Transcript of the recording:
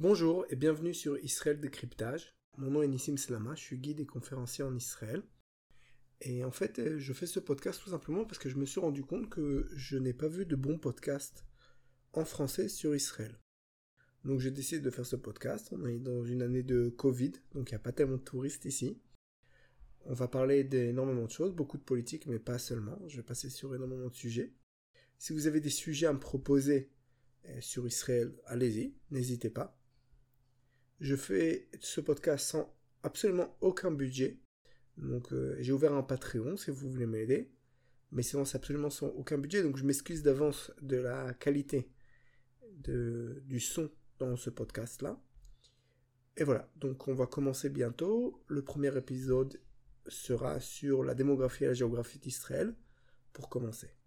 Bonjour et bienvenue sur Israël Décryptage. Mon nom est Nissim Slama, je suis guide et conférencier en Israël. Et en fait, euh, je fais ce podcast tout simplement parce que je me suis rendu compte que je n'ai pas vu de bons podcasts en français sur Israël. Donc j'ai décidé de faire ce podcast. On est dans une année de Covid, donc il n'y a pas tellement de touristes ici. On va parler d'énormément de choses, beaucoup de politique, mais pas seulement. Je vais passer sur énormément de sujets. Si vous avez des sujets à me proposer euh, sur Israël, allez-y, n'hésitez pas. Je fais ce podcast sans absolument aucun budget. Donc euh, j'ai ouvert un Patreon si vous voulez m'aider. Mais sinon c'est absolument sans aucun budget. Donc je m'excuse d'avance de la qualité du son dans ce podcast-là. Et voilà, donc on va commencer bientôt. Le premier épisode sera sur la démographie et la géographie d'Israël pour commencer.